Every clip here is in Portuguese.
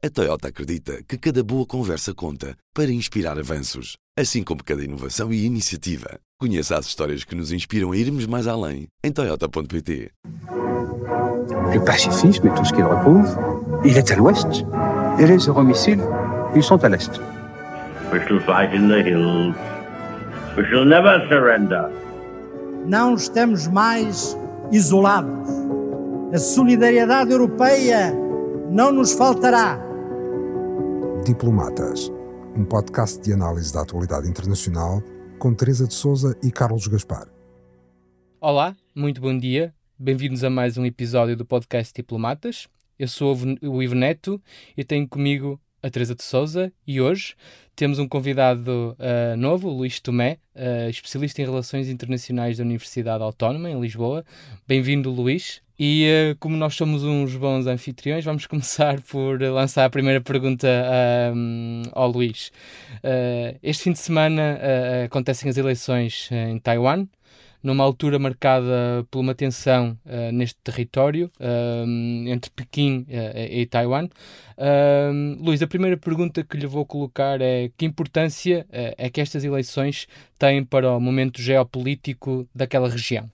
A Toyota acredita que cada boa conversa conta para inspirar avanços, assim como cada inovação e iniciativa. Conheça as histórias que nos inspiram a irmos mais além em Toyota.pt. Le pacifisme et tout ce qu'il recouvre, il est à l'ouest. Et les euromissiles, ils sont à l'est. We shall fight in the hills. We shall never surrender. Não estamos mais isolados. A solidariedade europeia não nos faltará. Diplomatas, um podcast de análise da atualidade internacional com Teresa de Souza e Carlos Gaspar. Olá, muito bom dia. Bem-vindos a mais um episódio do podcast Diplomatas. Eu sou o Ivo Neto e tenho comigo a Teresa de Souza e hoje temos um convidado uh, novo, Luís Tomé, uh, especialista em Relações Internacionais da Universidade Autónoma em Lisboa. Bem-vindo, Luís. E uh, como nós somos uns bons anfitriões, vamos começar por lançar a primeira pergunta ao Luís. este fim de semana acontecem as eleições em Taiwan numa altura marcada por uma tensão uh, neste território uh, entre Pequim uh, e Taiwan. Luís, a primeira pergunta que lhe vou colocar é que importância é que estas eleições têm para o momento geopolítico daquela região?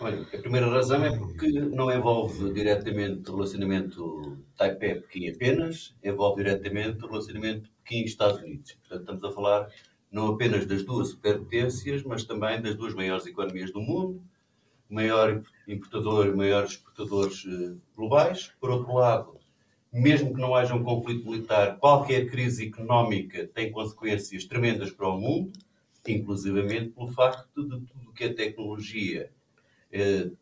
Olha, a primeira razão é porque não envolve diretamente o relacionamento Taipei-Pequim apenas, envolve diretamente o relacionamento Pequim-Estados Unidos. Portanto, estamos a falar não apenas das duas superpotências, mas também das duas maiores economias do mundo, maior importador e maiores exportadores uh, globais. Por outro lado, mesmo que não haja um conflito militar, qualquer crise económica tem consequências tremendas para o mundo, inclusivamente pelo facto de tudo que é tecnologia uh,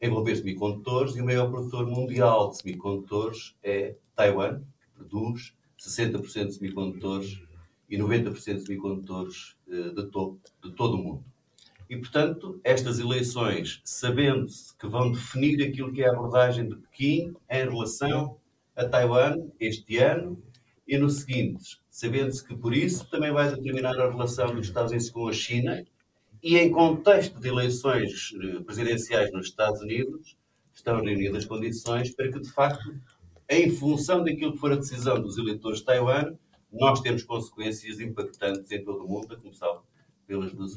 envolver semicondutores e o maior produtor mundial de semicondutores é Taiwan, que produz 60% de semicondutores e 90% de semicondutores eh, de, to de todo o mundo. E, portanto, estas eleições, sabendo-se que vão definir aquilo que é a abordagem de Pequim em relação a Taiwan este ano e no seguinte, sabendo-se que por isso também vai determinar a relação dos Estados Unidos com a China e em contexto de eleições eh, presidenciais nos Estados Unidos, estão reunidas condições para que, de facto, em função daquilo que for a decisão dos eleitores de Taiwan, nós temos consequências impactantes em todo o mundo, a começar pelas duas.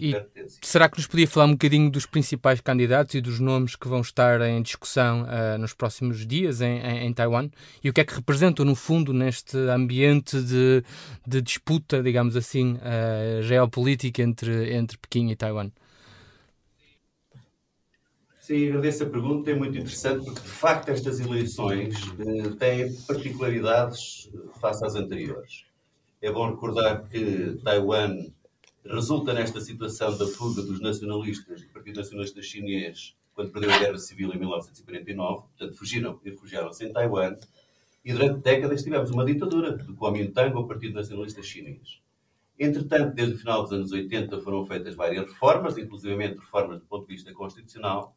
Será que nos podia falar um bocadinho dos principais candidatos e dos nomes que vão estar em discussão uh, nos próximos dias em, em, em, Taiwan? E o que é que representam, no fundo, neste ambiente de, de disputa, digamos assim, uh, geopolítica entre, entre Pequim e Taiwan? Sim, agradeço a pergunta, é muito interessante, porque de facto estas eleições uh, têm particularidades face às anteriores. É bom recordar que Taiwan resulta nesta situação da fuga dos nacionalistas do Partido Nacionalista Chinês quando perdeu a Guerra Civil em 1949. Portanto, fugiram e refugiaram-se em Taiwan. E durante décadas tivemos uma ditadura do Kuomintang, o Partido Nacionalista Chinês. Entretanto, desde o final dos anos 80 foram feitas várias reformas, inclusive reformas do ponto de vista constitucional,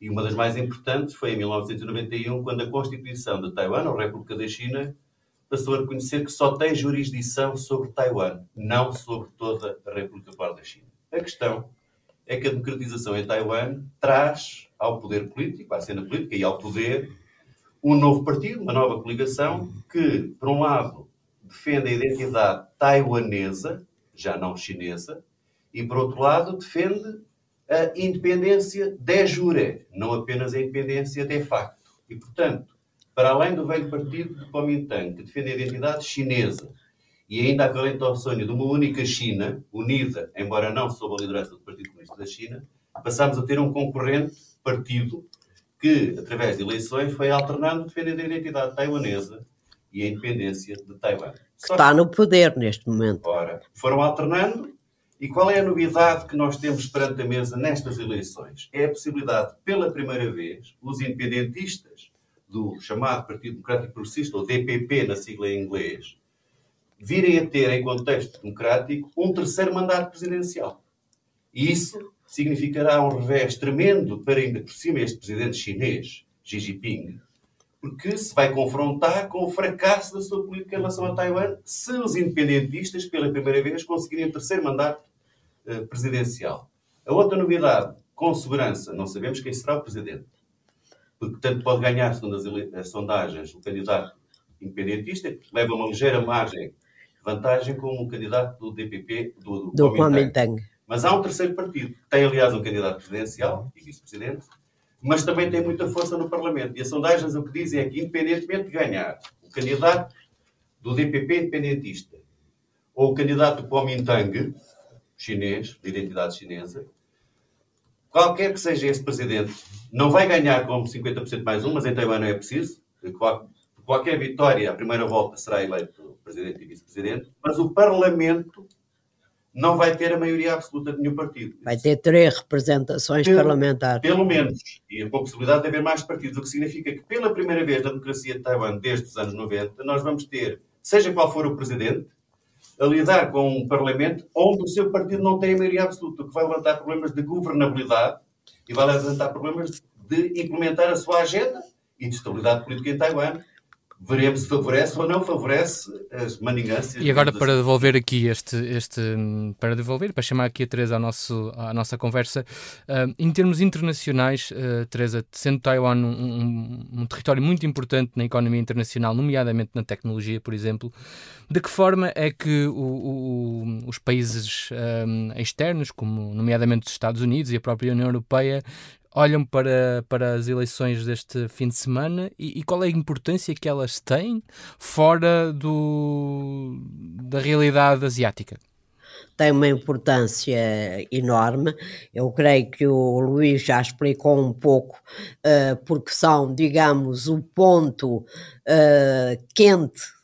e uma das mais importantes foi em 1991, quando a Constituição de Taiwan, ou República da China, passou a reconhecer que só tem jurisdição sobre Taiwan, não sobre toda a República Popular da China. A questão é que a democratização em Taiwan traz ao poder político, à cena política e ao poder, um novo partido, uma nova coligação, que, por um lado, defende a identidade taiwanesa, já não chinesa, e, por outro lado, defende a independência de jure, não apenas a independência de facto. E, portanto, para além do velho partido de Kuomintang, que defende a identidade chinesa e ainda acalenta o sonho de uma única China, unida, embora não sob a liderança do Partido Comunista da China, passamos a ter um concorrente partido que, através de eleições, foi alternando defendendo a identidade taiwanesa e a independência de Taiwan. Que está no poder neste momento. Ora, foram alternando. E qual é a novidade que nós temos perante a mesa nestas eleições? É a possibilidade, pela primeira vez, os independentistas do chamado Partido Democrático Progressista, ou DPP na sigla em inglês, virem a ter, em contexto democrático, um terceiro mandato presidencial. E isso significará um revés tremendo para ainda por cima este presidente chinês, Xi Jinping, porque se vai confrontar com o fracasso da sua política em relação a Taiwan se os independentistas, pela primeira vez, conseguirem um terceiro mandato uh, presidencial. A outra novidade, com segurança, não sabemos quem será o presidente porque tanto pode ganhar, segundo as, sondagens, o candidato independentista, que leva uma ligeira margem de vantagem como um candidato do DPP, do, do, do Kuomintang. Mas há um terceiro partido, que tem aliás um candidato presidencial e vice-presidente, mas também tem muita força no Parlamento. E as sondagens o que dizem é que, independentemente de ganhar o candidato do DPP independentista ou o candidato do Kuomintang, chinês, de identidade chinesa, qualquer que seja esse presidente, não vai ganhar com 50% mais um, mas em Taiwan não é preciso. Qualquer vitória, a primeira volta será eleito presidente e vice-presidente, mas o Parlamento não vai ter a maioria absoluta de nenhum partido. Vai ter três representações pelo, parlamentares. Pelo menos. E a possibilidade de haver mais partidos, o que significa que pela primeira vez na democracia de Taiwan, desde os anos 90, nós vamos ter, seja qual for o presidente, a lidar com um Parlamento onde o seu partido não tem a maioria absoluta, o que vai levantar problemas de governabilidade e vai levantar problemas de implementar a sua agenda e de estabilidade política em Taiwan veremos se favorece ou não favorece as maningâncias. E agora para devolver aqui este, este para devolver, para chamar aqui a Teresa ao nosso, à nossa conversa, uh, em termos internacionais, uh, Teresa, sendo Taiwan um, um, um, território muito importante na economia internacional, nomeadamente na tecnologia, por exemplo, de que forma é que o, o, os países um, externos, como nomeadamente os Estados Unidos e a própria União Europeia, olham para, para as eleições deste fim de semana e, e, qual é a importância que elas têm fora do, da realidade asiática? Tem uma importância enorme. Eu creio que o Luís já explicou um pouco, uh, porque são, digamos, o ponto uh, quente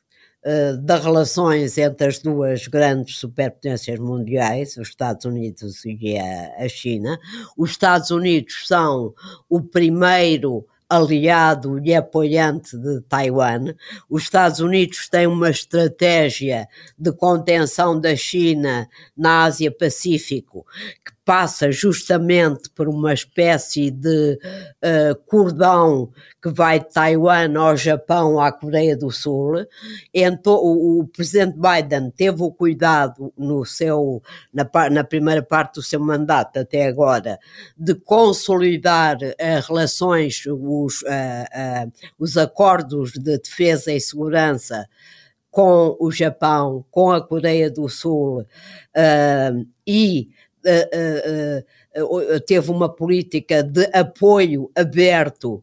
uh, das relações entre as duas grandes superpotências mundiais, os Estados Unidos e a, a China. Os Estados Unidos são o primeiro aliado e apoiante de Taiwan. Os Estados Unidos têm uma estratégia de contenção da China na Ásia-Pacífico que passa justamente por uma espécie de uh, cordão que vai de Taiwan ao Japão à Coreia do Sul. Então, o, o presidente Biden teve o cuidado no seu, na, na, primeira parte do seu mandato até agora de consolidar as relações, os, uh, uh, os acordos de defesa e segurança com o Japão, com a Coreia do Sul e uh, uh, teve uma política de apoio aberto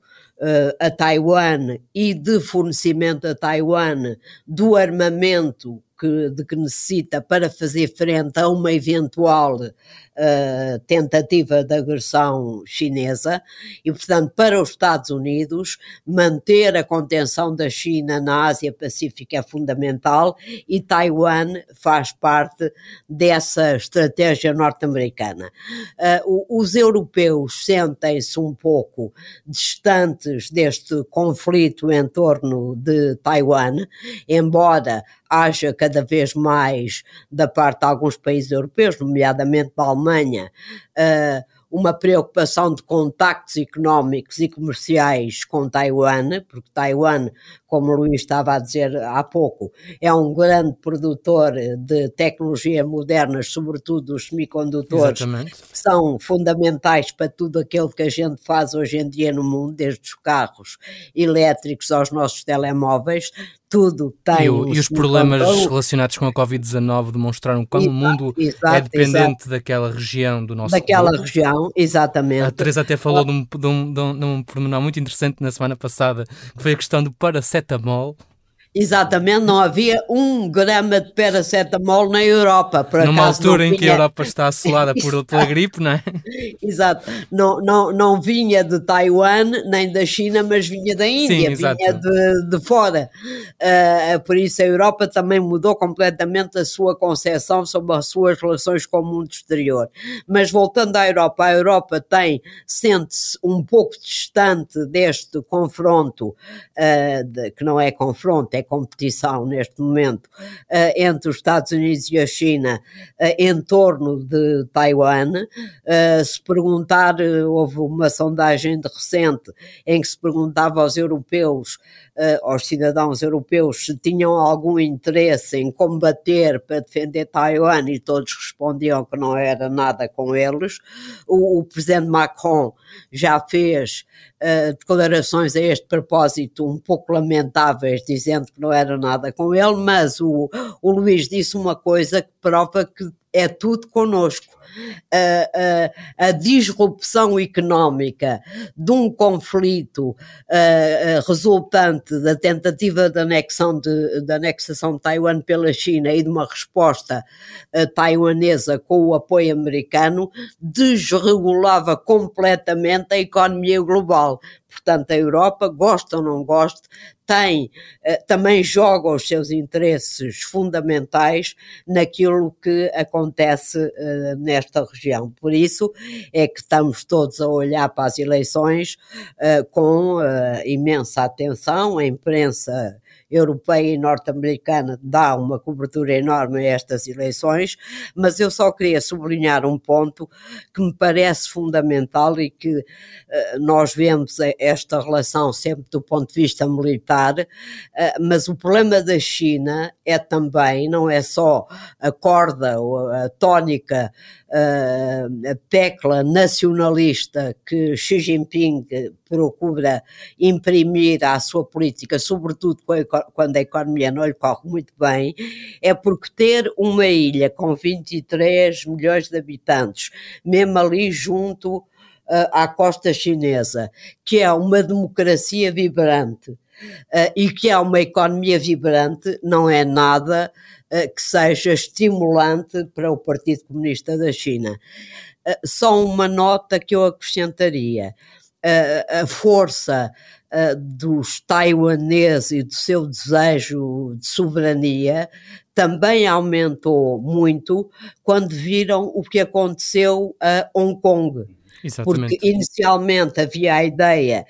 a Taiwan e de fornecimento a Taiwan do armamento que, de que necessita para fazer frente a uma eventual uh, tentativa de agressão chinesa e, portanto, para os Estados Unidos, manter a contenção da China na Ásia Pacífica é fundamental e Taiwan faz parte dessa estratégia norte-americana. Uh, os europeus sentem-se um pouco distantes deste conflito em torno de Taiwan, embora haja cada vez mais da parte de alguns países europeus, nomeadamente da Alemanha, uh, uma preocupação de contactos económicos e comerciais com Taiwan, porque Taiwan, como o Luís estava a dizer há pouco, é um grande produtor de tecnologia moderna, sobretudo os semicondutores, Exatamente. que são fundamentais para tudo aquilo que a gente faz hoje em dia no mundo, desde os carros elétricos aos nossos telemóveis tudo tem. E, o, e os problemas relacionados com a Covid-19 demonstraram como o mundo é exato, é dependente exato. daquela região do nosso Daquela mundo. região, exatamente. A Teresa até falou de um, de, um, de, um, de um pormenor muito interessante na semana passada, que foi a questão do paracetamol Exatamente, não havia um grama de paracetamol na Europa. Por Numa altura em que a Europa está assolada por, pela gripe, não é? Exato, não, não, não vinha de Taiwan nem da China, mas vinha da Índia, Sim, vinha de, de fora. Uh, por isso a Europa também mudou completamente a sua concepção sobre as suas relações com o mundo exterior. Mas voltando à Europa, a Europa tem, sente-se um pouco distante deste confronto, uh, de, que não é confronto, é competição neste momento uh, entre os Estados Unidos e a China uh, em torno de Taiwan. Uh, se perguntar, houve uma sondagem recente em que se perguntava aos europeus, aos cidadãos europeus, se tinham algum interesse em combater para defender Taiwan e todos respondiam que não era nada com eles. O, o presidente Macron já fez uh, declarações a este propósito um pouco lamentáveis, dizendo portanto não era nada com ele, mas o, o Luís disse uma coisa que prova que é tudo conosco. A, disrupção económica de um conflito resultante da tentativa de, anexão de, de, anexação de Taiwan pela China e de uma resposta uh, taiwanesa com o apoio americano desregulava completamente a economia global. Portanto, a Europa, gosta ou não goste, tem, eh, também joga os seus interesses fundamentais naquilo que acontece eh, nesta região. Por isso é que estamos todos a olhar para as eleições eh, com imensa atenção, a imprensa europeia e norte-americana dá uma cobertura enorme a estas eleições, mas eu só queria sublinhar um ponto que me parece fundamental e que uh, nós vemos esta relação sempre do ponto de vista militar, uh, mas o problema da China é também, não é só a corda ou a tónica a tecla nacionalista que Xi Jinping procura imprimir à sua política, sobretudo quando a economia não lhe corre muito bem, é porque ter uma ilha com 23 milhões de habitantes, mesmo ali junto à costa chinesa, que é uma democracia vibrante, Uh, e que é uma economia vibrante, não é nada que seja estimulante para o Partido Comunista da China. Eh, só uma nota que eu acrescentaria. A força dos taiwaneses e do seu desejo de soberania também aumentou muito quando viram o que aconteceu a Hong Kong Exatamente. Porque inicialmente havia a ideia,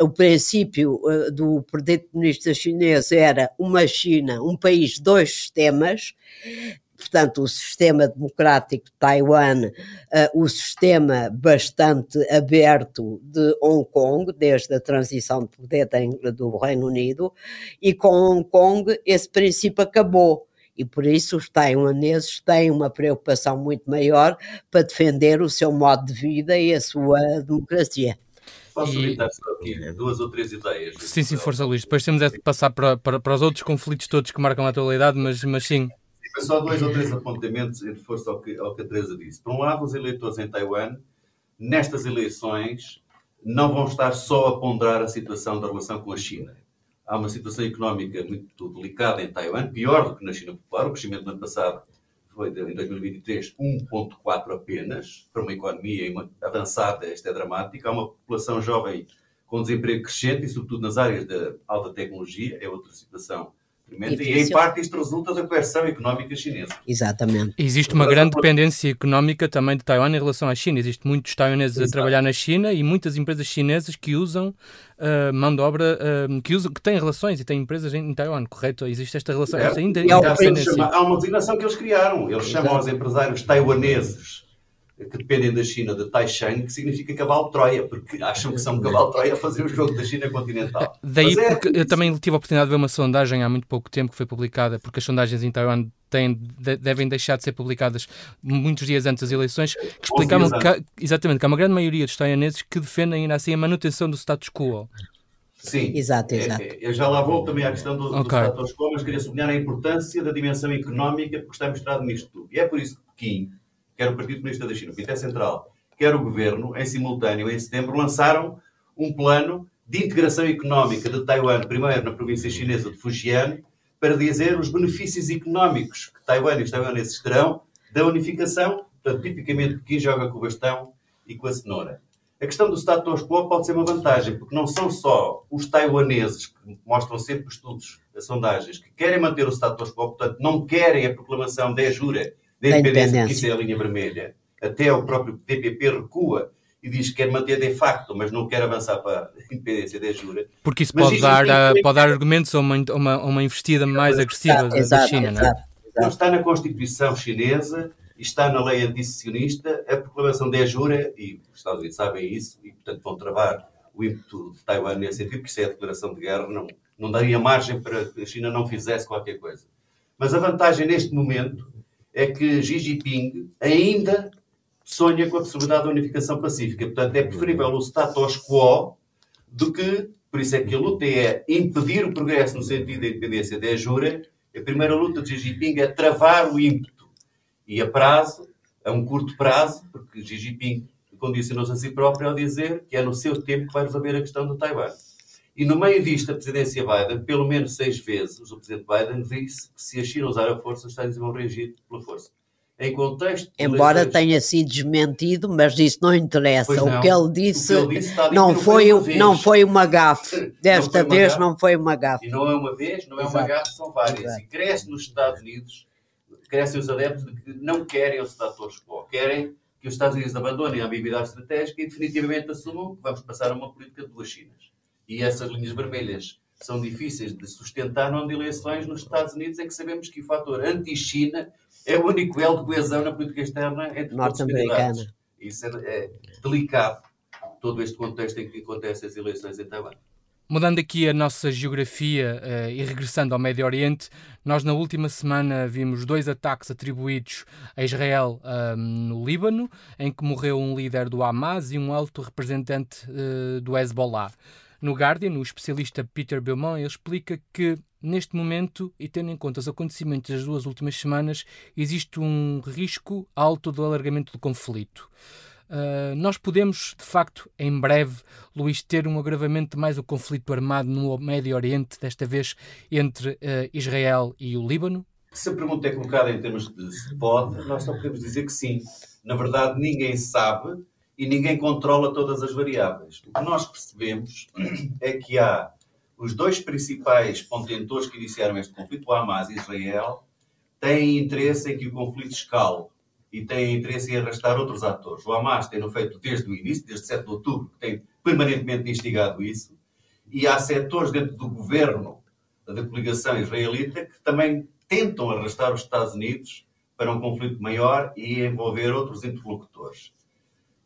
o princípio eh, do Comunista Chinês era uma China, um país, dois sistemas, portanto, o sistema democrático de Taiwan, uh, o sistema bastante aberto de Hong Kong, desde a transição de poder do Reino Unido, e com Hong Kong esse princípio acabou e por isso os taiwaneses têm uma preocupação muito maior para defender o seu modo de vida e a sua democracia. Posso só aqui duas ou três ideias? Sim, sim, força Luís. Depois temos é de passar para, para, para os outros conflitos todos que marcam a atualidade, mas, mas sim. sim só dois ou três apontamentos em força ao que, ao que a Teresa disse. Por um lado, os eleitores em Taiwan, nestas eleições, não vão estar só a ponderar a situação da relação com a China há uma situação económica muito delicada em Taiwan, pior do que na China Popular. O crescimento do ano passado foi, em 2023, 1,4 apenas, para uma economia avançada, esta é dramática. Há uma população jovem com desemprego crescente e, sobretudo, nas áreas da alta tecnologia, é outra situação e em parte isto resulta da coerção económica chinesa. Exatamente. Existe uma grande dependência económica também de Taiwan em relação à China. Existem muitos taiwaneses Exato. a trabalhar na China e muitas empresas chinesas que usam uh, mão de obra, uh, que, usam, que têm relações e têm empresas em, Taiwan, correto? Existe esta relação, é. esta interdependência. Há uma designação que eles criaram. Eles Exato. chamam os empresários taiwaneses que dependem da China de Taishan, que significa cavalo Troia, porque acham que são cavalo Troia a fazer o jogo da China continental. Daí é, porque eu também tive a oportunidade de ver uma sondagem há muito pouco tempo que foi publicada, porque as sondagens em Taiwan têm, de, devem deixar de ser publicadas muitos dias antes das eleições, que explicavam que, exatamente, que há uma grande maioria dos taiwaneses que defendem ainda assim a manutenção do status quo. Sim, exato, é, exato. É, eu já lá vou também à questão do, okay. do status quo, mas queria sublinhar a importância da dimensão económica porque está mostrado nisto tudo. E é por isso que Pequim quer o Partido Comunista da China, o Comitê Central, quer o Governo, em simultâneo, em setembro, lançaram um plano de integração económica de Taiwan, primeiro na província chinesa de Fujian, para dizer os benefícios económicos que Taiwan e os taiwaneses terão da unificação, portanto, tipicamente quem joga com o bastão e com a cenoura. A questão do status quo pode ser uma vantagem, porque não são só os taiwaneses, que mostram sempre estudos, sondagens, que querem manter o status quo, portanto, não querem a proclamação de jura da independência, que isso é a linha vermelha. Até o próprio DPP recua e diz que quer manter de facto, mas não quer avançar para a independência da jura. Porque isso pode dar, a, pode dar argumentos a uma, uma, uma investida mais agressiva exato, da, China, exato, não é? Então está na Constituição chinesa e está na lei antissecessionista a proclamação de jura, e os Estados Unidos sabem isso, e portanto vão travar o ímpeto de Taiwan nesse sentido, porque isso é a declaração de guerra, não, não daria margem para que a China não fizesse qualquer coisa. Mas a vantagem neste momento é que Xi Jinping ainda sonha com a possibilidade da unificação pacífica. Portanto, é preferível o status quo do que Por isso é que a luta é impedir o progresso no sentido da independência da jura. A primeira luta de Xi Jinping é travar o ímpeto. E a prazo, a um curto prazo, porque Xi Jinping condicionou-se a si próprio ao dizer que é no seu tempo que vai resolver a questão do Taiwan. E no meio disto, a presidência Biden, pelo menos seis vezes, o presidente Biden disse que se a China usar a força, os Estados Unidos vão reagir pela força. Em contexto. Embora tenha sido desmentido, mas isso não interessa. Não. O, que ele disse, que ele disse não, foi, uma não foi uma gafe. Desta não vez gafe. não foi uma gafe. E não é uma vez, não é Exato. uma gafe, são várias. Exato. E cresce nos Estados Unidos, crescem os adeptos de que não querem o status quo, querem que os Estados Unidos abandonem a ambiguidade estratégica e definitivamente assumam que vamos passar a uma política de duas Chinas. E essas linhas vermelhas são difíceis de sustentar não de eleições nos Estados Unidos, em que sabemos que o fator anti-China é o único elo de coesão na política externa entre norte-americana. Isso é, é, delicado, todo este contexto em que acontecem as eleições em Taiwan. Mudando aqui a nossa geografia uh, e regressando ao Médio Oriente, nós na última semana vimos dois ataques atribuídos a Israel uh, no Líbano, em que morreu um líder do Hamas e um alto representante uh, do Hezbollah. No Guardian, o especialista Peter Beaumont explica que, neste momento, e tendo em conta os acontecimentos das duas últimas semanas, existe um risco alto do alargamento do conflito. Uh, nós podemos, de facto, em breve, Luís, ter um agravamento de mais o conflito armado no Médio Oriente, desta vez entre uh, Israel e o Líbano? Se a pergunta é colocada em termos de se pode, nós só podemos dizer que sim. Na verdade, ninguém sabe e ninguém controla todas as variáveis. O que nós percebemos é que há os dois principais contentores que iniciaram este conflito, o Hamas e Israel, têm interesse em que o conflito escale e têm interesse em arrastar outros atores. O Hamas tem feito desde o início, desde 7 de outubro, que tem permanentemente instigado isso, e há setores dentro do governo da coligação israelita que também tentam arrastar os Estados Unidos para um conflito maior e envolver outros interlocutores.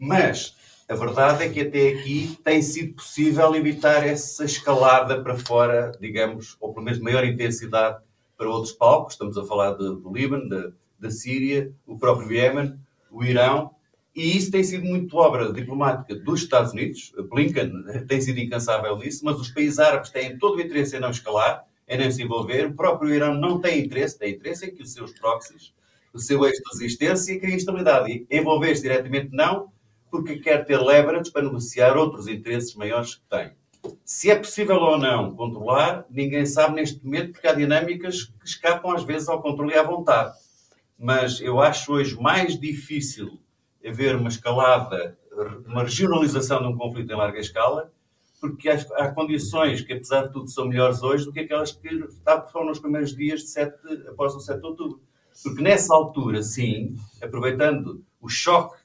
Mas a verdade é que até aqui tem sido possível evitar essa escalada para fora, digamos, ou pelo menos maior intensidade para outros palcos. Estamos a falar do Líbano, da, da Síria, o próprio Iémen, o Irão, e isso tem sido muito obra diplomática dos Estados Unidos. Blinken tem sido incansável nisso, mas os países árabes têm todo o interesse em não escalar, em não se envolver. O próprio Irão não tem interesse, tem interesse em que os seus proxies, o seu eixo de resistência, criem estabilidade. E envolver-se diretamente não, porque quer ter leverage para negociar outros interesses maiores que tem. Se é possível ou não controlar, ninguém sabe neste momento, porque há dinâmicas que escapam às vezes ao controle e à vontade. Mas eu acho hoje mais difícil haver uma escalada, uma regionalização de um conflito em larga escala, porque há, condições que, apesar de tudo, são melhores hoje do que aquelas que foram nos primeiros dias de 7, após o 7 de outubro. Porque nessa altura, sim, aproveitando o choque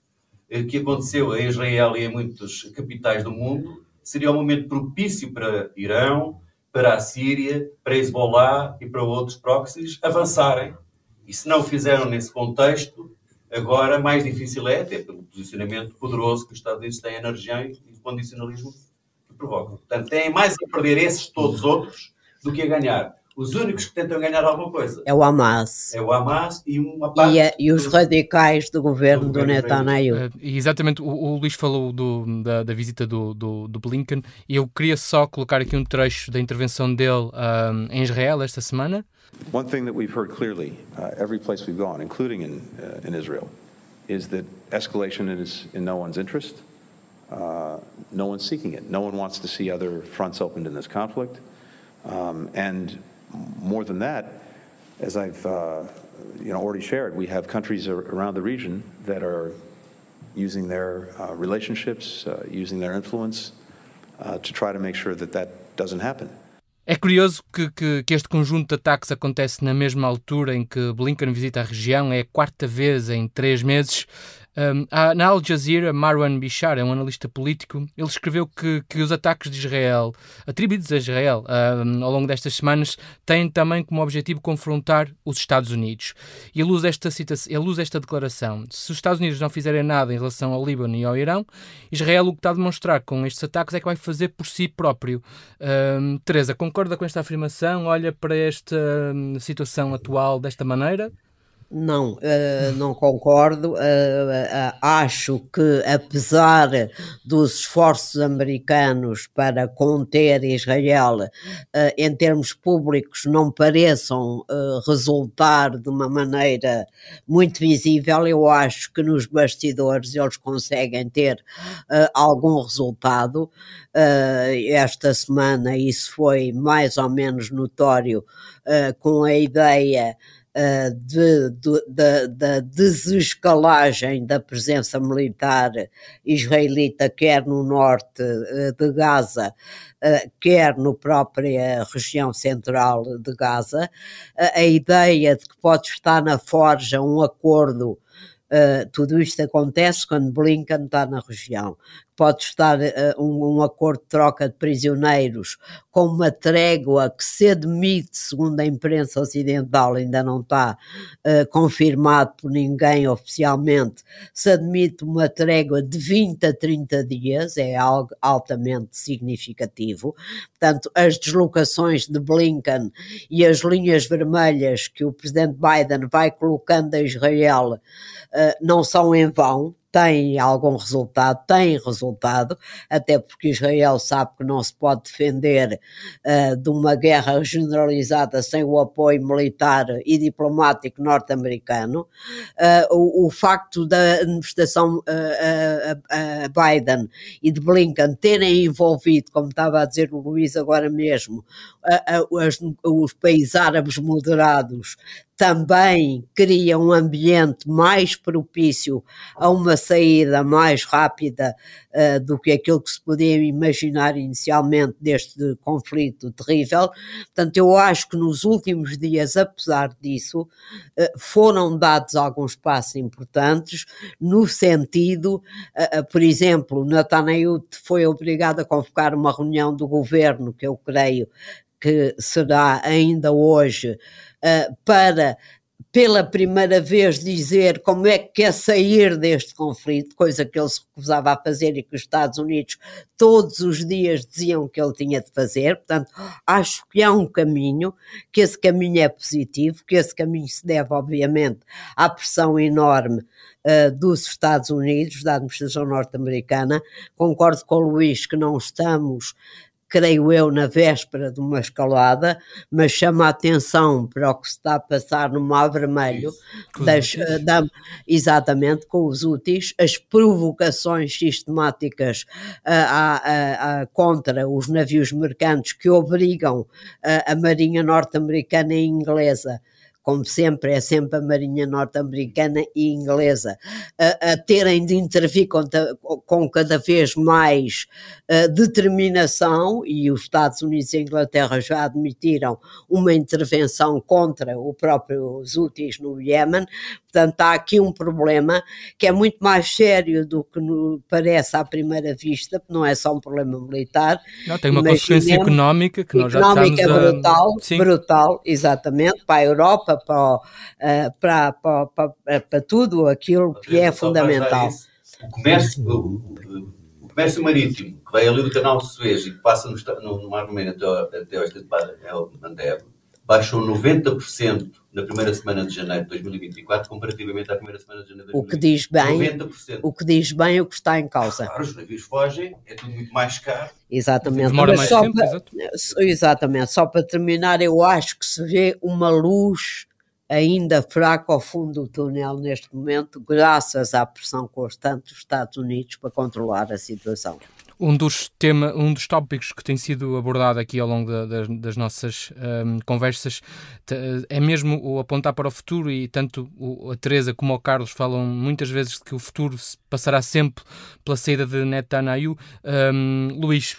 que aconteceu em Israel e em muitas capitais do mundo, seria um momento propício para Irão, para a Síria, para Hezbollah e para outros proxies avançarem. E se não o fizeram nesse contexto, agora mais difícil é, até pelo posicionamento poderoso que os Estados Unidos têm na região e o condicionalismo que provocam. Portanto, têm mais a perder esses todos outros do que a ganhar os únicos que tentam ganhar alguma coisa. É o Hamas. É o Hamas e uma parte... E, a, e os radicais do governo do, do Netanyahu. Uh, exatamente, o, o Luís falou do, da, da, visita do, do, do, Blinken e eu queria só colocar aqui um trecho da intervenção dele um, em Israel esta semana. One thing that we've heard clearly, uh, every place we've gone, including in, uh, in Israel, is that escalation is in no one's interest. Uh, no one's seeking it. No one wants to see other fronts opened in this conflict. Um, and more than that, as I've uh, you know already shared, we have countries around the region that are using their uh, relationships, uh, using their influence uh, to try to make sure that that doesn't happen. É curioso que, que, que, este conjunto de ataques acontece na mesma altura em que Blinken visita a região, é a quarta vez em três meses. Um, na Al Jazeera, Marwan Bishar é um analista político. Ele escreveu que, que os ataques de Israel, atribuídos a Israel, um, ao longo destas semanas, têm também como objetivo confrontar os Estados Unidos. E ele usa, esta citação, ele usa esta declaração: se os Estados Unidos não fizerem nada em relação ao Líbano e ao Irão, Israel o que está a demonstrar com estes ataques é que vai fazer por si próprio. Um, Teresa, concorda com esta afirmação? Olha para esta situação atual desta maneira? Não, uh, não concordo. Uh, uh, acho que, apesar dos esforços americanos para conter Israel, em termos públicos, não pareçam resultar de uma maneira muito visível, eu acho que nos bastidores eles conseguem ter algum resultado. esta semana isso foi mais ou menos notório com a ideia uh, de, de, da desescalagem da presença militar israelita, quer no norte uh, de Gaza, uh, quer na própria região central de Gaza. a ideia de que pode estar na forja um acordo Uh, tudo isto acontece quando Blinken está na região pode estar uh, um, um, acordo de troca de prisioneiros com uma trégua que se admite, segundo a imprensa ocidental, ainda não está uh, confirmado por ninguém oficialmente, se admite uma trégua de 20 a 30 dias, é algo altamente significativo. Portanto, as deslocações de Blinken e as linhas vermelhas que o presidente Biden vai colocando a Israel uh, não são em vão, tem algum resultado, tem resultado, até porque Israel sabe que não se pode defender uh, de uma guerra generalizada sem o apoio militar e diplomático norte-americano. Uh, o, o, facto da manifestação uh, Biden e de Blinken terem envolvido, como estava a dizer o Luís agora mesmo, os países árabes moderados também cria um ambiente mais propício a uma saída mais rápida uh, do que aquilo que se podia imaginar inicialmente deste conflito terrível. Portanto, eu acho que nos últimos dias, apesar disso, uh, foram dados alguns passos importantes no sentido, uh, por exemplo, Netanyahu foi obrigado a convocar uma reunião do governo, que eu creio que será ainda hoje uh, para pela primeira vez dizer como é que quer sair deste conflito, coisa que ele se recusava a fazer e que os Estados Unidos todos os dias diziam que ele tinha de fazer. Portanto, acho que há um caminho, que esse caminho é positivo, que esse caminho se deve, obviamente, à pressão enorme uh, dos Estados Unidos, da administração norte-americana. Concordo com o Luís que não estamos creio eu, na véspera de uma escalada, mas chama a atenção para o que se está a passar no Mar Vermelho, das, da, exatamente com os úteis, as provocações sistemáticas uh, contra os navios mercantes que obrigam a Marinha norte-americana e inglesa como sempre, é sempre a Marinha norte-americana e inglesa, a, a, terem de intervir com, com cada vez mais uh, determinação, e os Estados Unidos e a Inglaterra já admitiram uma intervenção contra o próprio Houthis no Iémen, portanto há aqui um problema que é muito mais sério do que parece à primeira vista, porque não é só um problema militar. Não, tem uma consequência económica que nós já estamos a... brutal, brutal, exatamente, para a Europa, para, uh, para, para, para, para, tudo aquilo que é fundamental. O comércio, o, o, comércio marítimo, que vai ali do canal de Suez e que passa no, no, no Mar Vermelho até, até o Estado de Mandeb, baixou 90% na primeira semana de janeiro de 2024 comparativamente à primeira semana de janeiro de 2024. O que diz bem, 90%. o que diz bem o que está em causa. Claro, os navios fogem, é tudo muito mais caro. Exatamente. Demora mais tempo, para, exatamente. Só para terminar, eu acho que se vê uma luz ainda fraca ao fundo do túnel neste momento, graças à pressão constante dos Estados Unidos para controlar a situação. Um dos, tema, um dos tópicos que tem sido abordado aqui ao longo da, das, das nossas um, conversas é mesmo o apontar para o futuro e tanto o, a Teresa como o Carlos falam muitas vezes que o futuro passará sempre pela saída de Netanyahu. Um, Luís,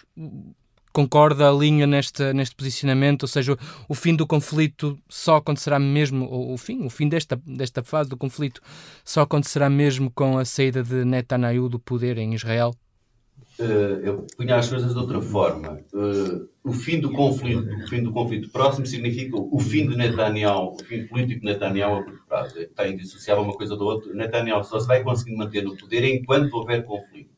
concorda, alinha neste, neste posicionamento, ou seja, o, o, fim do conflito só acontecerá mesmo, ou o fim, o fim desta, desta fase do conflito só acontecerá mesmo com a saída de Netanyahu do poder em Israel? Uh, eu punha as coisas de outra forma. Uh, o fim do conflito, o fim do conflito próximo significa o fim de Netanyahu, o fim político de Netanyahu a curto prazo. Está indissociável uma coisa da outra. Netanyahu só se vai conseguir manter no poder enquanto houver conflito.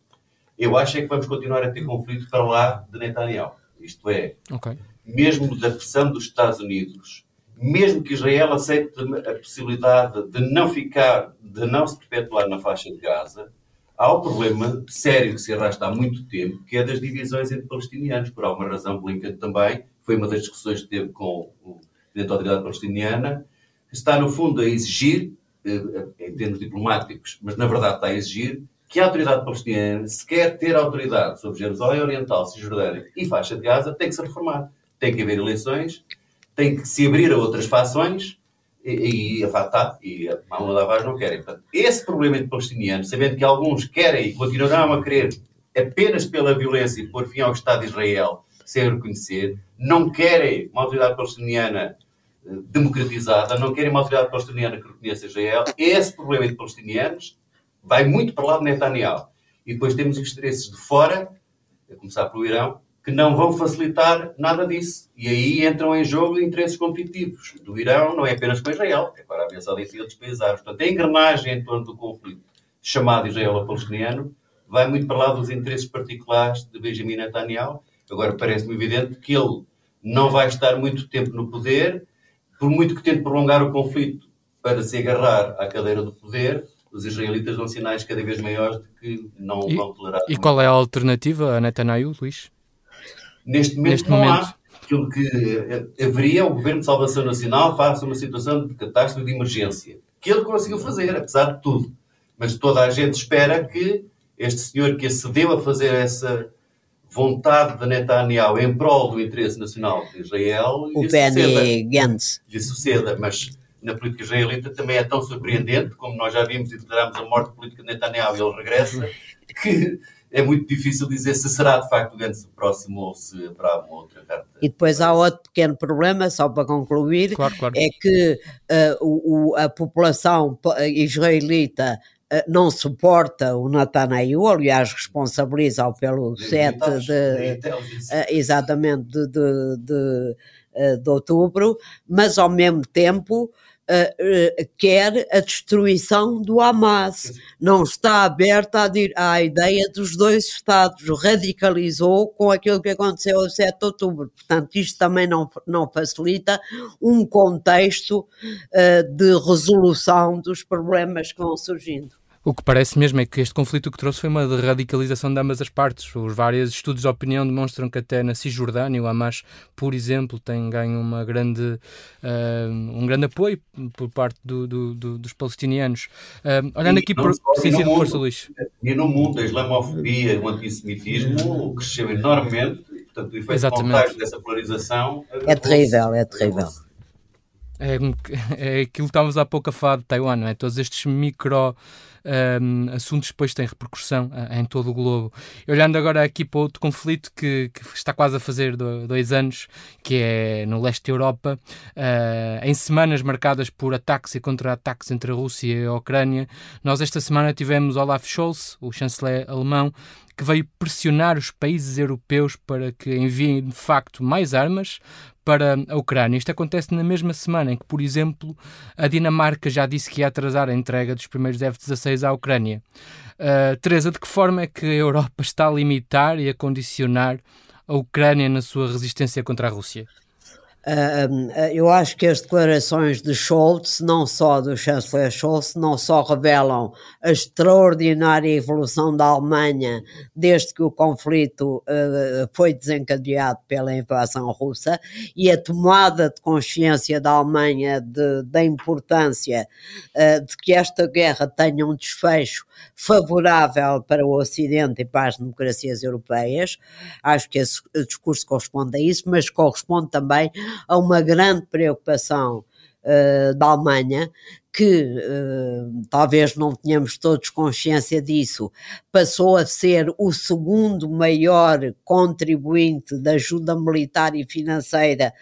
Eu acho é que vamos continuar a ter conflito para lá de Netanyahu. Isto é, okay. mesmo da pressão dos Estados Unidos mesmo que Israel aceite a possibilidade de não ficar, de não se perpetuar na faixa de Gaza, há o problema sério que se arrasta há muito tempo, que é das divisões entre palestinianos. Por alguma razão, Blinken também, foi uma das discussões que teve com o Presidente da Autoridade Palestiniana, está, no fundo, a exigir, eh, em termos diplomáticos, mas na verdade está a exigir, que a autoridade palestiniana, se quer ter autoridade sobre Jerusalém Oriental, Cisjordânia e faixa de Gaza, tem que se reformar. Tem que haver eleições, tem que se abrir a outras fações e, e a Fatah e a Mahmoud Abbas não querem. Portanto, esse problema entre palestinianos, sabendo que alguns querem e continuarão a querer apenas pela violência e por fim ao Estado de Israel sem reconhecer, não querem uma autoridade palestiniana eh, democratizada, não querem uma autoridade palestiniana que reconheça Israel. Esse problema entre palestinianos vai muito para lá de Netanyahu. E depois temos os interesses de fora, a começar pelo Irão, que não vão facilitar nada disso. E aí entram em jogo interesses competitivos do Irão, não é apenas com Israel, é com a Arábia Saudita e outros países árabes. Portanto, a engrenagem em torno do conflito chamado Israelo-Palestiniano vai muito para lá dos interesses particulares de Benjamin Netanyahu. Agora, parece-me evidente que ele não vai estar muito tempo no poder, por muito que tente prolongar o conflito para se agarrar à cadeira do poder, os israelitas dão sinais cada vez maiores de que não e, vão tolerar. E qual é a alternativa a Netanyahu, Luís? Neste momento Neste não momento. há. Aquilo que eh, haveria, o Governo de Salvação Nacional faz uma situação de catástrofe de emergência. Que ele conseguiu fazer, apesar de tudo. Mas toda a gente espera que este senhor que acedeu a fazer essa vontade de Netanyahu em prol do interesse nacional de Israel O lhe suceda. Gantz. Lhe suceda. Mas na política israelita também é tão surpreendente, como nós já vimos e declaramos a morte política de Netanyahu e ele regressa, que é muito difícil dizer se será de facto o Gantz o próximo ou se haverá uma outra carta. E depois há outro pequeno problema, só para concluir, Claro, claro. é que eh, o, a população pa- israelita eh, não suporta o Netanyahu, aliás, responsabiliza-o pelo 7 Militares, de, eh, exatamente de, de, de, eh, de outubro, mas ao mesmo tempo eh, eh, quer a destruição do Hamas. Não está aberta à, à ideia dos dois Estados, radicalizou com aquilo que aconteceu a 7 de outubro. Portanto, isto também não, não facilita um contexto eh, de resolução dos problemas que vão surgindo. O que parece mesmo é que este conflito o que trouxe foi uma radicalização de ambas as partes. Os vários estudos de opinião demonstram que até na Cisjordânia o Hamas, por exemplo, tem ganho uma grande, ah, um grande apoio por parte do- do- do- dos palestinianos. Ah, olhando E aqui por... Sim, e sim, no força, mundo. Luís. E no mundo, a islamofobia, o antissemitismo cresceu enormemente. E, portanto, o efeito Exatamente. contágio dessa polarização É terrível, é terrível. É, é aquilo que estávamos há pouco a falar de Taiwan, não é? Todos estes micro ahm, assuntos depois têm repercussão ah, em todo o globo. Olhando agora aqui para outro conflito que, que está quase a fazer do- dois anos, que é no leste da Europa, ah, em semanas marcadas por ataques e contra-ataques entre a Rússia e a Ucrânia, nós esta semana tivemos Olaf Scholz, o chanceler alemão, que veio pressionar os países europeus para que enviem de facto mais armas para a Ucrânia. Isto acontece na mesma semana em que, por exemplo, a Dinamarca já disse que ia atrasar a entrega dos primeiros F-16 à Ucrânia. Uh, Teresa, de que forma é que a Europa está a limitar e a condicionar a Ucrânia na sua resistência contra a Rússia? Um, eu acho que as declarações de Scholz, não só do chanceler Scholz, não só revelam a extraordinária evolução da Alemanha desde que o conflito uh, foi desencadeado pela invasão russa e a tomada de consciência da Alemanha de, da importância de que esta guerra tenha um desfecho favorável para o Ocidente e para as democracias europeias. Acho que esse discurso corresponde a isso, mas corresponde também a uma grande preocupação uh, da Alemanha, que uh, talvez não tenhamos todos consciência disso, passou a ser o segundo maior contribuinte da ajuda militar e financeira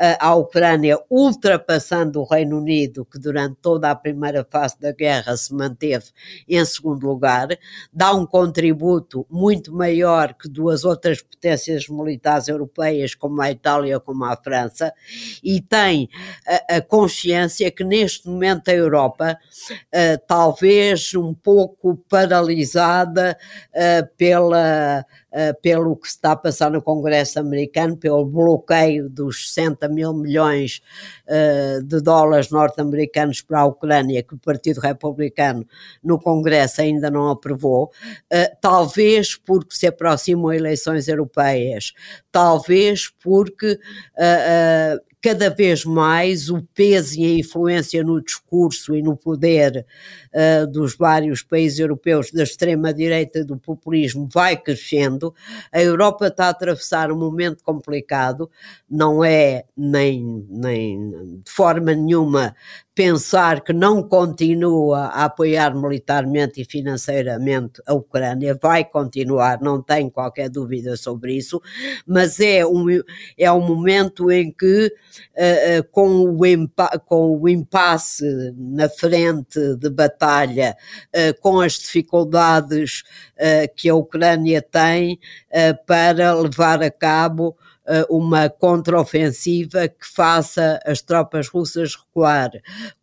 uh, à Ucrânia, ultrapassando o Reino Unido, que durante toda a primeira fase da guerra se manteve em segundo lugar, dá um contributo muito maior que duas outras potências militares europeias, como a Itália, como a França, e tem a, a consciência que neste momento a Europa, uh, talvez um pouco paralisada uh, pela, uh, pelo que está a passar no Congresso americano, pelo bloqueio dos 60 mil milhões de dólares norte-americanos para a Ucrânia, que o Partido Republicano no Congresso ainda não aprovou, talvez porque se aproximam eleições europeias, talvez porque cada vez mais o peso e a influência no discurso e no poder uh, dos vários países europeus da extrema-direita e do populismo vai crescendo. A Europa está a atravessar um momento complicado, não é nem, nem de forma nenhuma pensar que não continua a apoiar militarmente e financeiramente a Ucrânia, vai continuar, não tenho qualquer dúvida sobre isso, mas é um, é um momento em que, uh, com, o impa com o impasse na frente de batalha, uh, com as dificuldades que a Ucrânia tem para levar a cabo uma contraofensiva que faça as tropas russas recuar,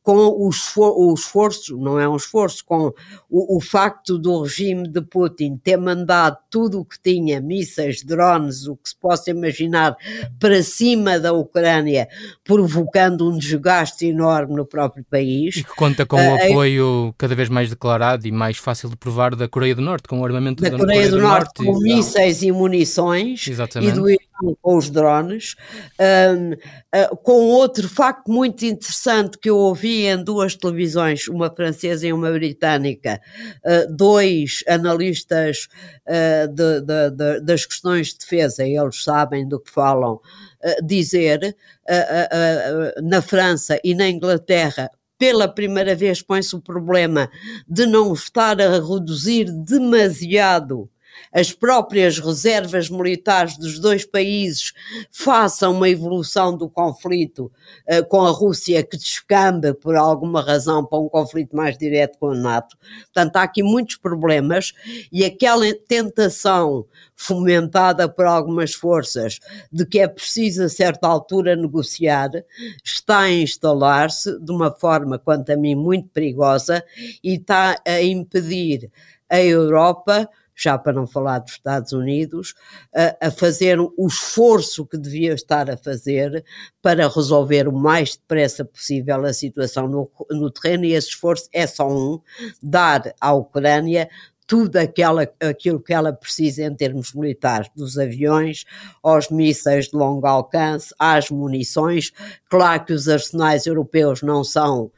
com o, o esforço, não é um esforço, com o, o, facto do regime de Putin ter mandado tudo o que tinha, mísseis, drones, o que se possa imaginar, para cima da Ucrânia, provocando um desgaste enorme no próprio país. E que conta com o uh, apoio cada vez mais declarado e mais fácil de provar da Coreia do Norte, com o armamento da, da Coreia, Coreia do, do, Norte, Norte com mísseis e munições, Exatamente. e do Irão com os drones, um, uh, com outro facto muito interessante que eu ouvi em duas televisões, uma francesa e uma britânica, uh, dois analistas uh, de, de, de, das questões de defesa, eles sabem do que falam, dizer na França e na Inglaterra pela primeira vez põe-se o problema de não estar a reduzir demasiado as próprias reservas militares dos dois países façam uma evolução do conflito uh, com a Rússia que descamba por alguma razão para um conflito mais direto com a NATO. Portanto, há aqui muitos problemas e aquela tentação fomentada por algumas forças de que é preciso a certa altura negociar, está a instalar-se de uma forma, quanto a mim, muito perigosa e está a impedir a Europa já para não falar dos Estados Unidos, a, a fazer o esforço que devia estar a fazer para resolver o mais depressa possível a situação no, no terreno, e esse esforço é só um: dar à Ucrânia tudo aquela, aquilo que ela precisa em termos militares, dos aviões aos mísseis de longo alcance, às munições. Claro que os arsenais europeus não são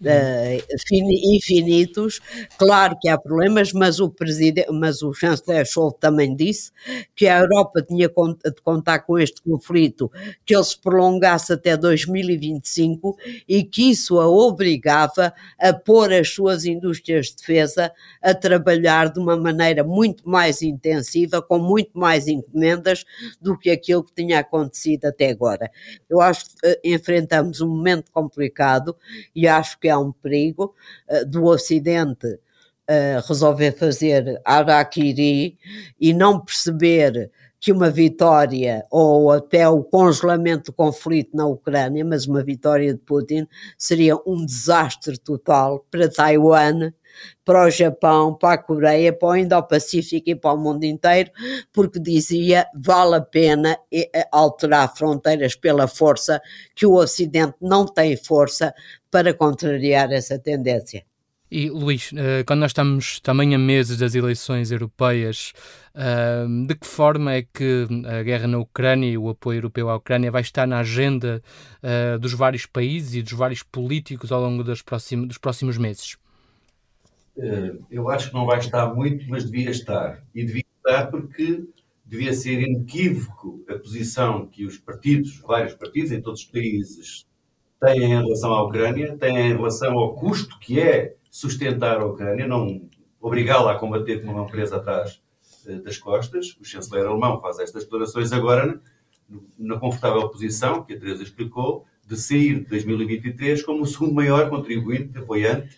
uh, infinitos. Claro que há problemas, mas o, presidente, mas o chanceler Scholz também disse que a Europa tinha de contar com este conflito, que ele se prolongasse até 2025 e que isso a obrigava a pôr as suas indústrias de defesa a trabalhar de uma maneira muito mais intensiva, com muito mais encomendas do que aquilo que tinha acontecido até agora. Eu acho que uh, enfrentamos um momento complicado e acho que que há um perigo uh, do Ocidente uh, resolver fazer araquiri e não perceber que uma vitória ou até o congelamento do conflito na Ucrânia, mas uma vitória de Putin, seria um desastre total para Taiwan, para o Japão, para a Coreia, para o Indo-Pacífico e para o mundo inteiro, porque dizia vale a pena eh, alterar fronteiras pela força, que o Ocidente não tem força para contrariar essa tendência. E Luís, eh, quando nós estamos também a meses das eleições europeias, eh, de que forma é que a guerra na Ucrânia e o apoio europeu à Ucrânia vai estar na agenda eh, dos vários países e dos vários políticos ao longo dos próximos, dos próximos meses? Eu acho que não vai estar muito, mas devia estar. E devia estar porque devia ser inequívoco a posição que os partidos, vários partidos em todos os países, têm em relação à Ucrânia, têm em relação ao custo que é sustentar a Ucrânia, não obrigá-la a combater com uma empresa atrás eh, das costas. O chanceler alemão faz estas declarações agora na confortável posição, que a Teresa explicou, de sair de 2023 como o segundo maior contribuinte, apoiante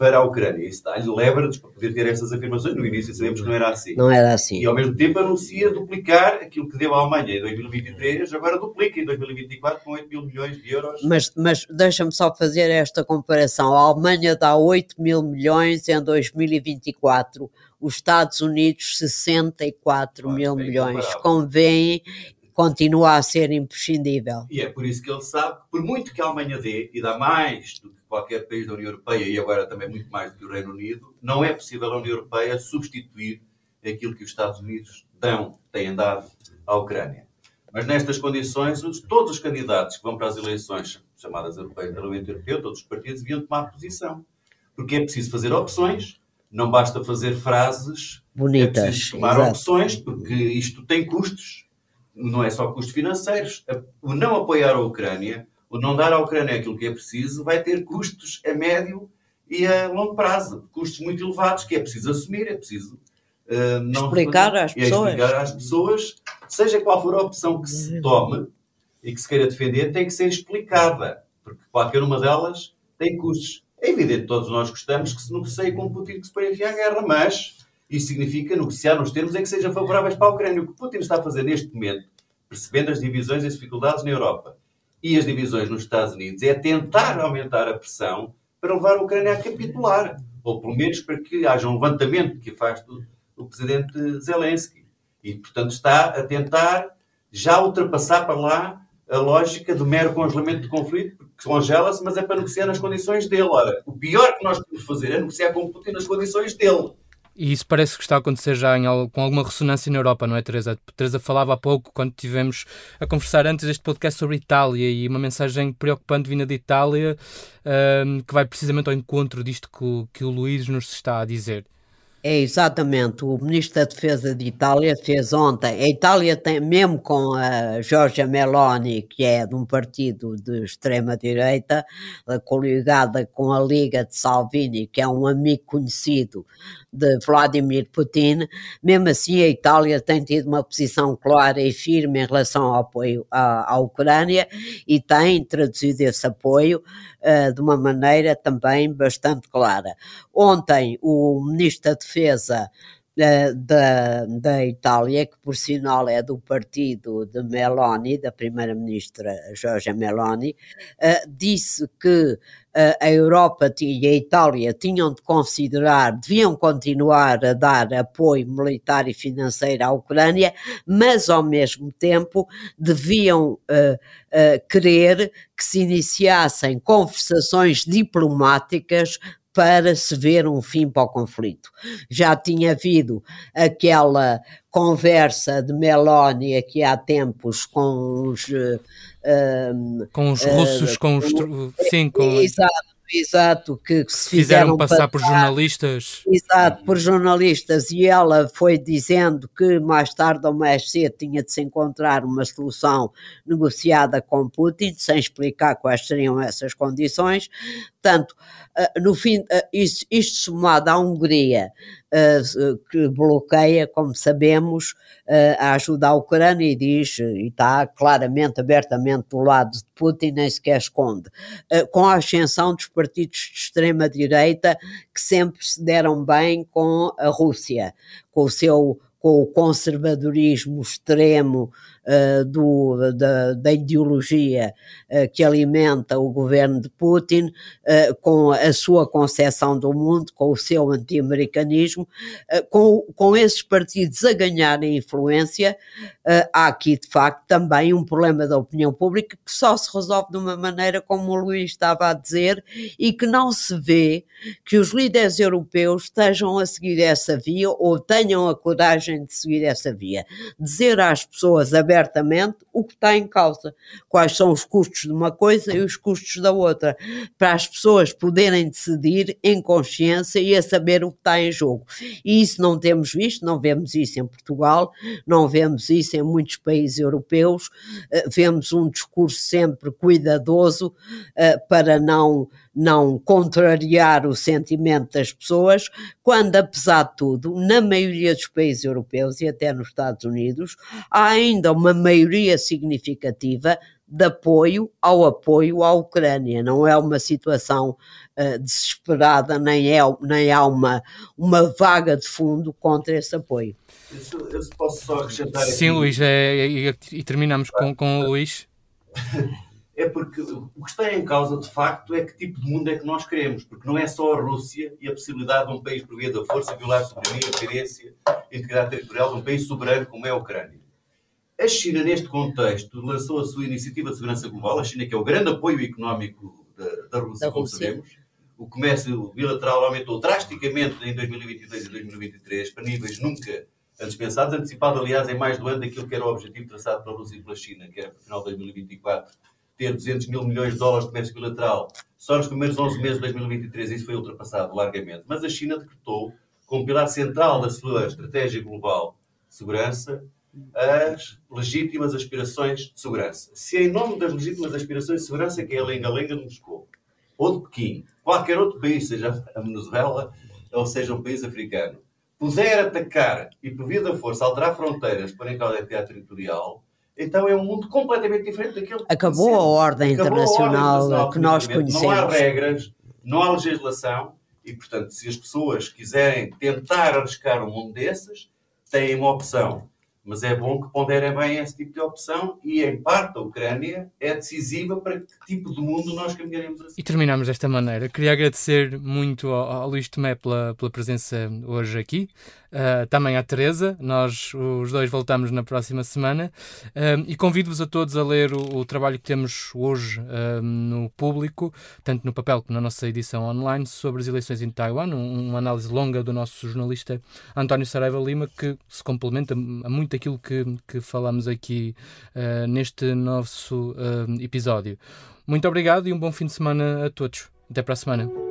para a Ucrânia. Isso dá-lhe leverage para poder ter estas afirmações. No início sabemos que não era assim. Não era assim. E ao mesmo tempo anuncia duplicar aquilo que deu à Alemanha em 2023, agora duplica em 2024 com 8 mil milhões de euros. Mas, mas deixa-me só fazer esta comparação. A Alemanha dá 8 mil milhões em 2024, os Estados Unidos 64 Claro, mil milhões. comparável. Convém, continua a ser imprescindível. E é por isso que ele sabe que, por muito que a Alemanha dê, e dá mais do que qualquer país da União Europeia, e agora também muito mais do que o Reino Unido, não é possível a União Europeia substituir aquilo que os Estados Unidos dão, têm dado à Ucrânia. Mas nestas condições, os- todos os candidatos que vão para as eleições chamadas europeias, Parlamento Europeu, todos os partidos deviam tomar posição. Porque é preciso fazer opções, não basta fazer frases, é Bonitas. preciso tomar exato. opções, porque isto tem custos, não é só custos financeiros. O não apoiar a Ucrânia, o não dar à Ucrânia aquilo que é preciso, vai ter custos a médio e a longo prazo. Custos muito elevados que é preciso assumir, é preciso eh, não Explicar às é pessoas. explicar às pessoas, seja qual for a opção que se tome e que se queira defender, tem que ser explicada, porque qualquer uma delas tem custos. É evidente, todos nós gostamos que se negocie com Putin que se fim à guerra, mas isso significa negociar nos termos em que sejam favoráveis para a Ucrânia. O que Putin está a fazer neste momento, percebendo as divisões e as dificuldades na Europa e as divisões nos Estados Unidos, é tentar aumentar a pressão para levar a Ucrânia a capitular, ou pelo menos para que haja um levantamento que afaste o, o presidente Zelensky. E, portanto, está a tentar já ultrapassar para lá a lógica do mero congelamento do conflito, porque congela-se, mas é para negociar nas condições dele. Ora, o pior que nós podemos fazer é negociar com Putin nas condições dele. E isso parece que está a acontecer já em com alguma ressonância na Europa, não é, Teresa? Teresa falava há pouco, quando tivemos a conversar antes deste podcast sobre Itália e uma mensagem preocupante vinda de Itália ahm, que vai precisamente ao encontro disto que, que o Luís nos está a dizer. É exatamente. O Ministro da Defesa de Itália fez ontem. A Itália tem, mesmo com a Giorgia Meloni, que é de um partido de extrema-direita, eh, coligada com a Liga de Salvini, que é um amigo conhecido de Vladimir Putin, mesmo assim a Itália tem tido uma posição clara e firme em relação ao apoio à, à Ucrânia e tem traduzido esse apoio eh, de uma maneira também bastante clara. Ontem, o Ministro da Defesa da, da Itália, que por sinal é do partido de Meloni, da Primeira-Ministra Giorgia Meloni, eh, disse que eh, a Europa e a Itália tinham de considerar, deviam continuar a dar apoio militar e financeiro à Ucrânia, mas ao mesmo tempo deviam eh, eh, querer que se iniciassem conversações diplomáticas para se ver um fim para o conflito. Já tinha havido aquela conversa de Meloni aqui há tempos com os. eh, ehm, Com os eh, russos, com os. Sim, com. Exato, exato, que, que se Fizeram fizeram passar por jornalistas. Exato, por jornalistas, e ela foi dizendo que mais tarde ou mais cedo tinha de se encontrar uma solução negociada com Putin, sem explicar quais seriam essas condições. Portanto, eh, no fim, eh, isto, isto somado à Hungria, eh, que bloqueia, como sabemos, a ajuda à Ucrânia e diz, e está claramente, abertamente do lado de Putin, nem sequer esconde, com a ascensão dos partidos de extrema-direita que sempre se deram bem com a Rússia, com o seu com o conservadorismo extremo uh, do, da, da ideologia uh, que alimenta o governo de Putin, uh, com a sua concepção do mundo, com o seu anti-americanismo, com, com esses partidos a ganharem influência, há aqui de facto também um problema da opinião pública que só se resolve de uma maneira como o Luís estava a dizer e que não se vê que os líderes europeus estejam a seguir essa via ou tenham a coragem de seguir essa via. Dizer às pessoas abertamente o que está em causa, quais são os custos de uma coisa e os custos da outra, para as pessoas poderem decidir em consciência e a saber o que está em jogo. E isso não temos visto, não vemos isso em Portugal, não vemos isso em muitos países europeus, vemos um discurso sempre cuidadoso para não não contrariar o sentimento das pessoas, quando, apesar de tudo, na maioria dos países europeus e até nos Estados Unidos, há ainda uma maioria significativa de apoio ao apoio à Ucrânia. Não é uma situação uh, desesperada, nem, é, nem há uma, uma vaga de fundo contra esse apoio. Eu, eu posso só acrescentar Sim, aqui. Luís, é, e, e, terminamos com, com o Luís. É porque o que está em causa, de facto, é que tipo de mundo é que nós queremos. Porque não é só a Rússia e a possibilidade de um país, por via da força, violar a soberania, a coerência, a integridade territorial de um país soberano como é a Ucrânia. A China, neste contexto, lançou a sua iniciativa de segurança global. A China, que é o grande apoio económico da, da Rússia, da como Rússia. sabemos. O comércio bilateral aumentou drasticamente em 2022 e 2023 para níveis nunca antes pensados, antecipado, aliás, em mais do ano daquilo que era o objetivo traçado pela Rússia e pela China, que era para o final de 2024 ter 200 mil milhões de dólares de comércio bilateral. Só nos primeiros 11 meses de 2023 isso foi ultrapassado largamente. Mas a China decretou, como pilar central da sua estratégia global de segurança, as legítimas aspirações de segurança. Se em nome das legítimas aspirações de segurança, que é a lenga-lenga de Moscou, ou de Pequim, qualquer outro país, seja a Venezuela ou seja um país africano, puder atacar e, por via da força, alterar fronteiras para em causa da territorial, então é um mundo completamente diferente daquele que Acabou a ordem Acabou internacional, a ordem internacional que nós conhecemos. Não há regras, não há legislação e, portanto, se as pessoas quiserem tentar arriscar um mundo desses, têm uma opção mas é bom que ponderem bem esse tipo de opção e, em parte, a Ucrânia é decisiva para que tipo de mundo nós caminharemos assim. E terminamos desta maneira. Queria agradecer muito ao, ao Luís Tomé pela, pela presença hoje aqui, uh, também à Teresa. Nós, os dois, voltamos na próxima semana uh, e convido-vos a todos a ler o, o, trabalho que temos hoje uh, no público, tanto no papel como na nossa edição online, sobre as eleições em Taiwan, um, uma análise longa do nosso jornalista António Saraiva Lima, que se complementa a muito muito aquilo que, que falamos aqui uh, neste nosso uh, episódio. Muito obrigado e um bom fim de semana a todos. Até para a semana.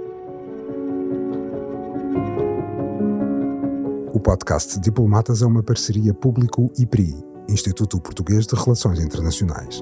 O podcast Diplomatas é uma parceria público-IPRI, Instituto Português de Relações Internacionais.